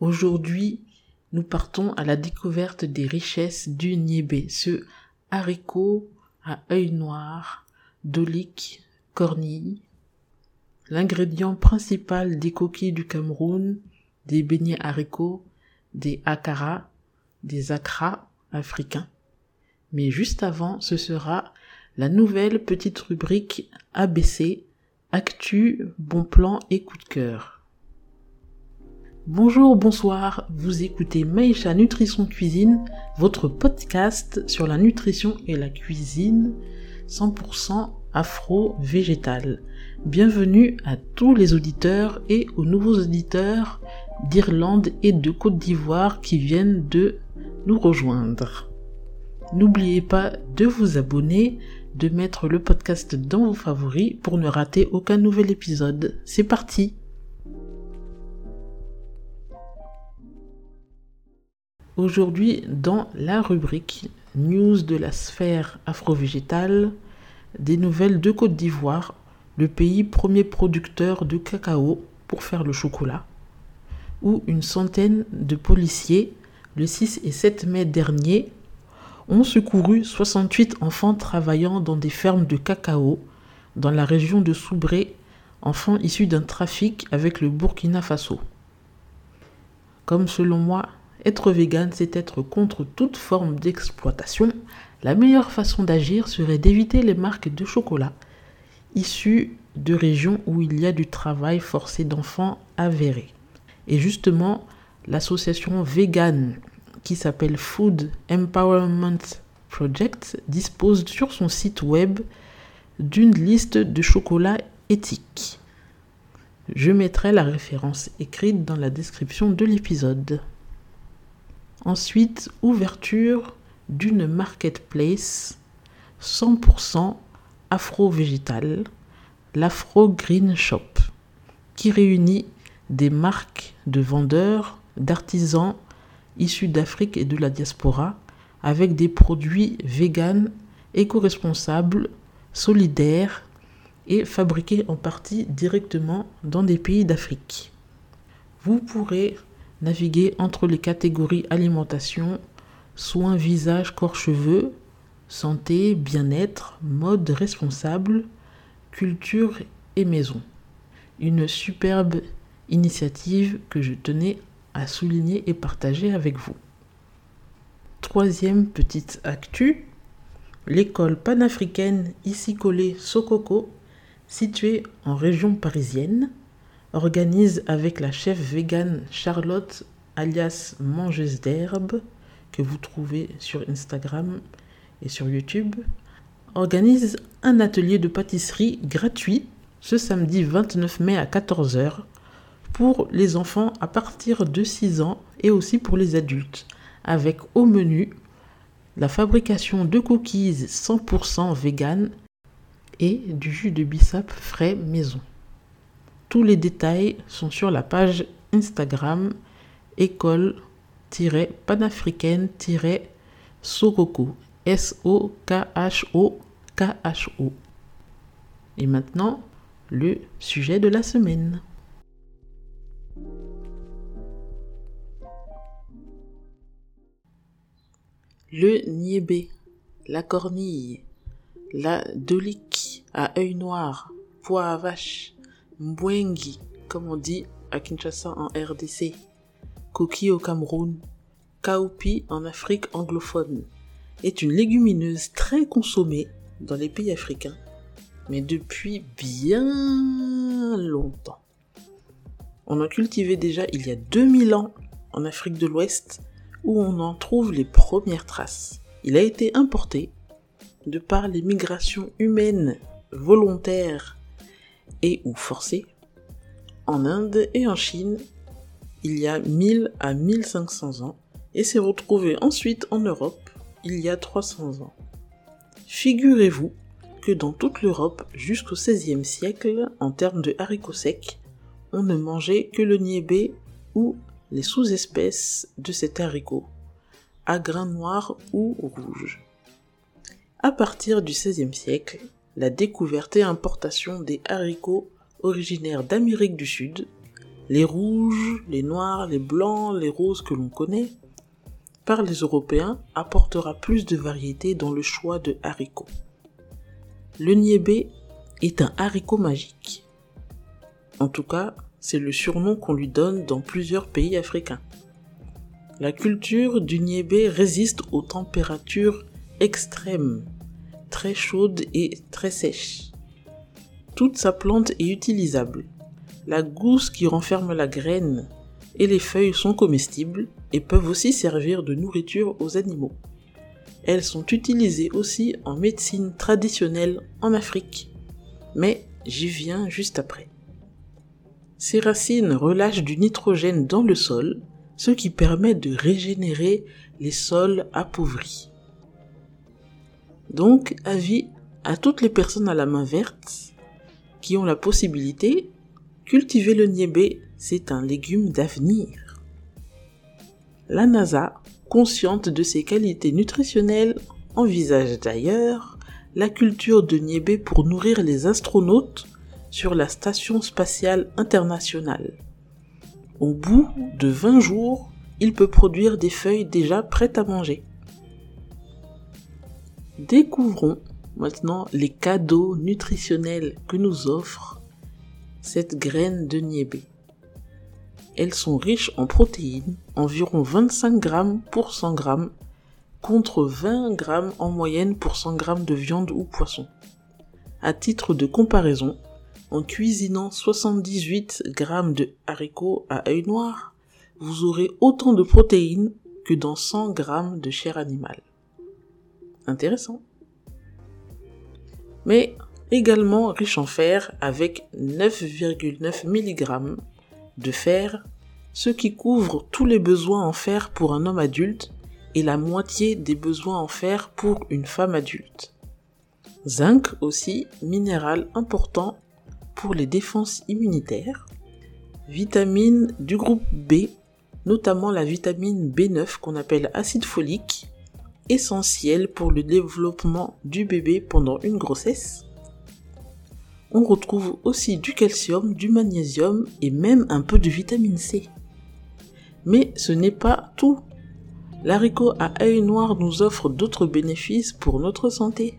Aujourd'hui, nous partons à la découverte des richesses du niébé, ce haricot à œil noir, dolique, cornille. L'ingrédient principal des coquilles du Cameroun, des beignets haricots, des akara, des akras africains. Mais juste avant, ce sera la nouvelle petite rubrique ABC, Actu, Bon Plan et Coup de cœur. Bonjour, bonsoir, vous écoutez Maïcha Nutrition Cuisine, votre podcast sur la nutrition et la cuisine 100% afro-végétal. Bienvenue à tous les auditeurs et aux nouveaux auditeurs d'Irlande et de Côte d'Ivoire qui viennent de nous rejoindre. N'oubliez pas de vous abonner, de mettre le podcast dans vos favoris pour ne rater aucun nouvel épisode. C'est parti Aujourd'hui, dans la rubrique News de la sphère afro-végétale, des nouvelles de Côte d'Ivoire, le pays premier producteur de cacao pour faire le chocolat, où une centaine de policiers, le 6 et 7 mai dernier, ont secouru 68 enfants travaillant dans des fermes de cacao dans la région de Soubré, enfants issus d'un trafic avec le Burkina Faso. Comme selon moi, être vegan, c'est être contre toute forme d'exploitation. La meilleure façon d'agir serait d'éviter les marques de chocolat issues de régions où il y a du travail forcé d'enfants avéré. Et justement, l'association vegan qui s'appelle Food Empowerment Project dispose sur son site web d'une liste de chocolats éthiques. Je mettrai la référence écrite dans la description de l'épisode. Ensuite, ouverture d'une marketplace 100% afro-végétale, l'Afro Green Shop, qui réunit des marques de vendeurs, d'artisans issus d'Afrique et de la diaspora avec des produits véganes, éco-responsables, solidaires et fabriqués en partie directement dans des pays d'Afrique. Vous pourrez naviguer entre les catégories alimentation, soins visage, corps, cheveux, santé, bien-être, mode responsable, culture et maison. Une superbe initiative que je tenais à souligner et partager avec vous. Troisième petite actu, l'école panafricaine ici collée Sokoko, située en région parisienne, organise avec la chef végane Charlotte alias Mangeuse d'herbe, que vous trouvez sur Instagram et sur YouTube, organise un atelier de pâtisserie gratuit ce samedi 29 mai à 14h pour les enfants à partir de 6 ans et aussi pour les adultes, avec au menu la fabrication de cookies 100% vegan et du jus de bissap frais maison. Tous les détails sont sur la page Instagram école-panafricaine-soroko. S-O-K-H-O-K-H-O. Et maintenant, le sujet de la semaine. Le niébé, la cornille, la dolique à œil noir, pois à vache, Mbwengi, comme on dit à Kinshasa en RDC, Koki au Cameroun, Kaopi en Afrique anglophone, est une légumineuse très consommée dans les pays africains, mais depuis bien longtemps. On en cultivait déjà il y a 2000 ans en Afrique de l'Ouest, où on en trouve les premières traces. Il a été importé de par les migrations humaines volontaires et ou forcé en Inde et en Chine il y a 1000 à 1500 ans et s'est retrouvé ensuite en Europe il y a 300 ans. Figurez-vous que dans toute l'Europe jusqu'au XVIe siècle, en termes de haricots secs, on ne mangeait que le niébé ou les sous-espèces de cet haricot, à grains noirs ou rouges. À partir du XVIe siècle, la découverte et importation des haricots originaires d'Amérique du Sud, les rouges, les noirs, les blancs, les roses que l'on connaît, par les Européens apportera plus de variété dans le choix de haricots. Le niébé est un haricot magique. En tout cas, c'est le surnom qu'on lui donne dans plusieurs pays africains. La culture du niébé résiste aux températures extrêmes, très chaudes et très sèches. Toute sa plante est utilisable. La gousse qui renferme la graine et les feuilles sont comestibles et peuvent aussi servir de nourriture aux animaux. Elles sont utilisées aussi en médecine traditionnelle en Afrique. Mais j'y viens juste après. Ces racines relâchent du nitrogène dans le sol, ce qui permet de régénérer les sols appauvris. Donc, avis à toutes les personnes à la main verte qui ont la possibilité, cultiver le niébé, c'est un légume d'avenir. La NASA, consciente de ses qualités nutritionnelles, envisage d'ailleurs la culture de niébé pour nourrir les astronautes sur la Station spatiale internationale. Au bout de 20 jours, il peut produire des feuilles déjà prêtes à manger. Découvrons maintenant les cadeaux nutritionnels que nous offre cette graine de niébé. Elles sont riches en protéines, environ 25 grammes pour 100 grammes, contre 20 grammes en moyenne pour 100 grammes de viande ou poisson. À titre de comparaison, en cuisinant 78 grammes de haricots à œil noir, vous aurez autant de protéines que dans 100 grammes de chair animale. Intéressant. Mais également riche en fer avec 9,9 mg de fer, ce qui couvre tous les besoins en fer pour un homme adulte et la moitié des besoins en fer pour une femme adulte. Zinc aussi, minéral important pour les défenses immunitaires, vitamines du groupe B, notamment la vitamine B9 qu'on appelle acide folique, essentielle pour le développement du bébé pendant une grossesse. On retrouve aussi du calcium, du magnésium et même un peu de vitamine C. Mais ce n'est pas tout. L'haricot à œil noir nous offre d'autres bénéfices pour notre santé.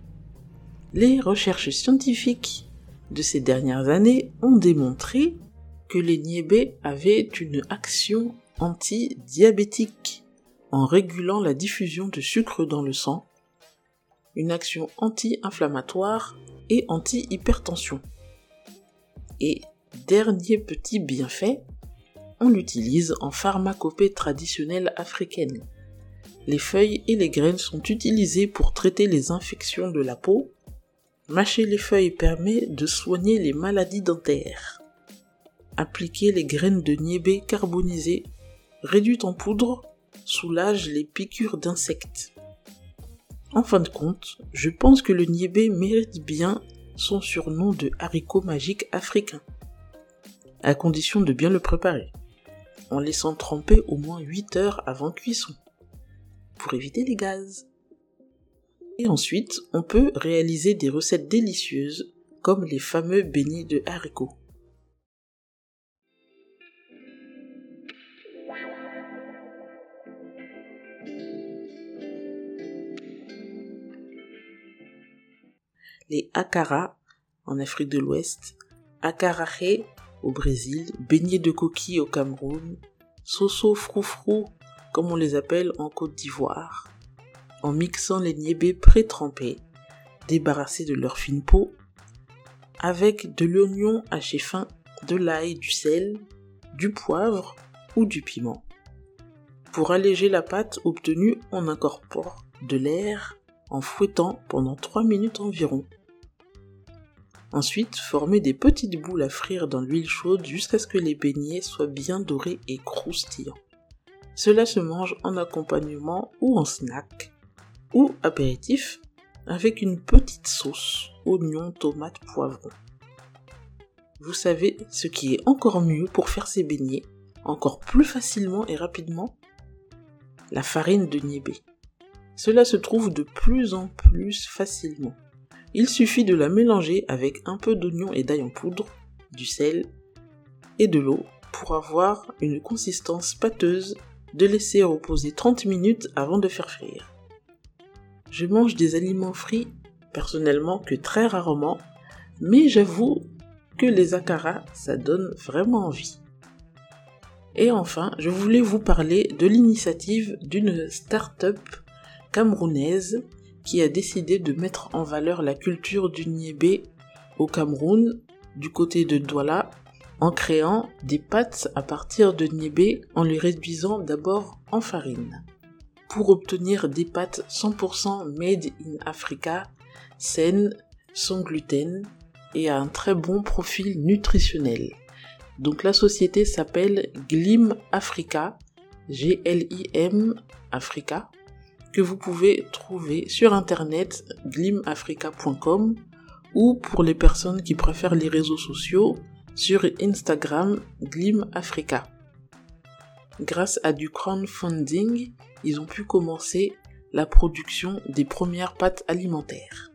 Les recherches scientifiques de ces dernières années ont démontré que les niébés avaient une action anti-diabétique en régulant la diffusion de sucre dans le sang, une action anti-inflammatoire et anti-hypertension. Et dernier petit bienfait, on l'utilise en pharmacopée traditionnelle africaine. Les feuilles et les graines sont utilisées pour traiter les infections de la peau, Mâcher les feuilles permet de soigner les maladies dentaires. Appliquer les graines de niébé carbonisées, réduites en poudre, soulage les piqûres d'insectes. En fin de compte, je pense que le niébé mérite bien son surnom de haricot magique africain, à condition de bien le préparer, en laissant tremper au moins 8 heures avant cuisson, pour éviter les gaz. Et ensuite, on peut réaliser des recettes délicieuses comme les fameux beignets de haricots. Les akara en Afrique de l'Ouest, akarahe au Brésil, beignets de coquilles au Cameroun, soso froufrou comme on les appelle en Côte d'Ivoire, en mixant les niébés pré-trempés, débarrassés de leur fine peau, avec de l'oignon haché fin, de l'ail, du sel, du poivre ou du piment. Pour alléger la pâte obtenue, on incorpore de l'air en fouettant pendant 3 minutes environ. Ensuite, formez des petites boules à frire dans l'huile chaude jusqu'à ce que les beignets soient bien dorés et croustillants. Cela se mange en accompagnement ou en snack, ou apéritif avec une petite sauce, oignon, tomate, poivron. Vous savez ce qui est encore mieux pour faire ces beignets, encore plus facilement et rapidement? La farine de niébé. Cela se trouve de plus en plus facilement. Il suffit de la mélanger avec un peu d'oignon et d'ail en poudre, du sel et de l'eau pour avoir une consistance pâteuse, de laisser reposer 30 minutes avant de faire frire. Je mange des aliments frits personnellement que très rarement, mais j'avoue que les akara, ça donne vraiment envie. Et enfin, je voulais vous parler de l'initiative d'une start-up camerounaise qui a décidé de mettre en valeur la culture du niébé au Cameroun, du côté de Douala, en créant des pâtes à partir de niébé en les réduisant d'abord en farine. Pour obtenir des pâtes 100% made in Africa, saines, sans gluten et à un très bon profil nutritionnel. Donc la société s'appelle Glim Africa, G-L-I-M Africa, que vous pouvez trouver sur internet glimafrica.com ou pour les personnes qui préfèrent les réseaux sociaux sur Instagram Glim Africa. Grâce à du crowdfunding, ils ont pu commencer la production des premières pâtes alimentaires.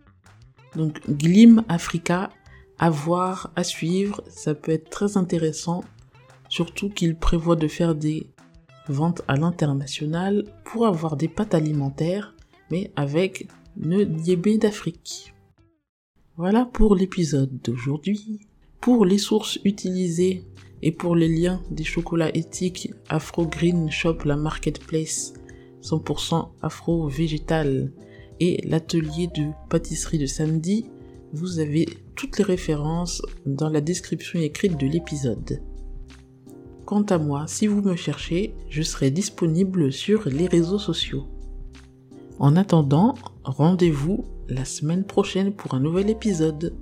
Donc Glim Africa, à voir, à suivre, ça peut être très intéressant, surtout qu'ils prévoient de faire des ventes à l'international pour avoir des pâtes alimentaires, mais avec le diabète d'Afrique. Voilà pour l'épisode d'aujourd'hui. Pour les sources utilisées et pour les liens des chocolats éthiques Afro Green Shop, la marketplace 100% afro-végétal et l'atelier de pâtisserie de samedi, vous avez toutes les références dans la description écrite de l'épisode. Quant à moi, si vous me cherchez, je serai disponible sur les réseaux sociaux. En attendant, rendez-vous la semaine prochaine pour un nouvel épisode.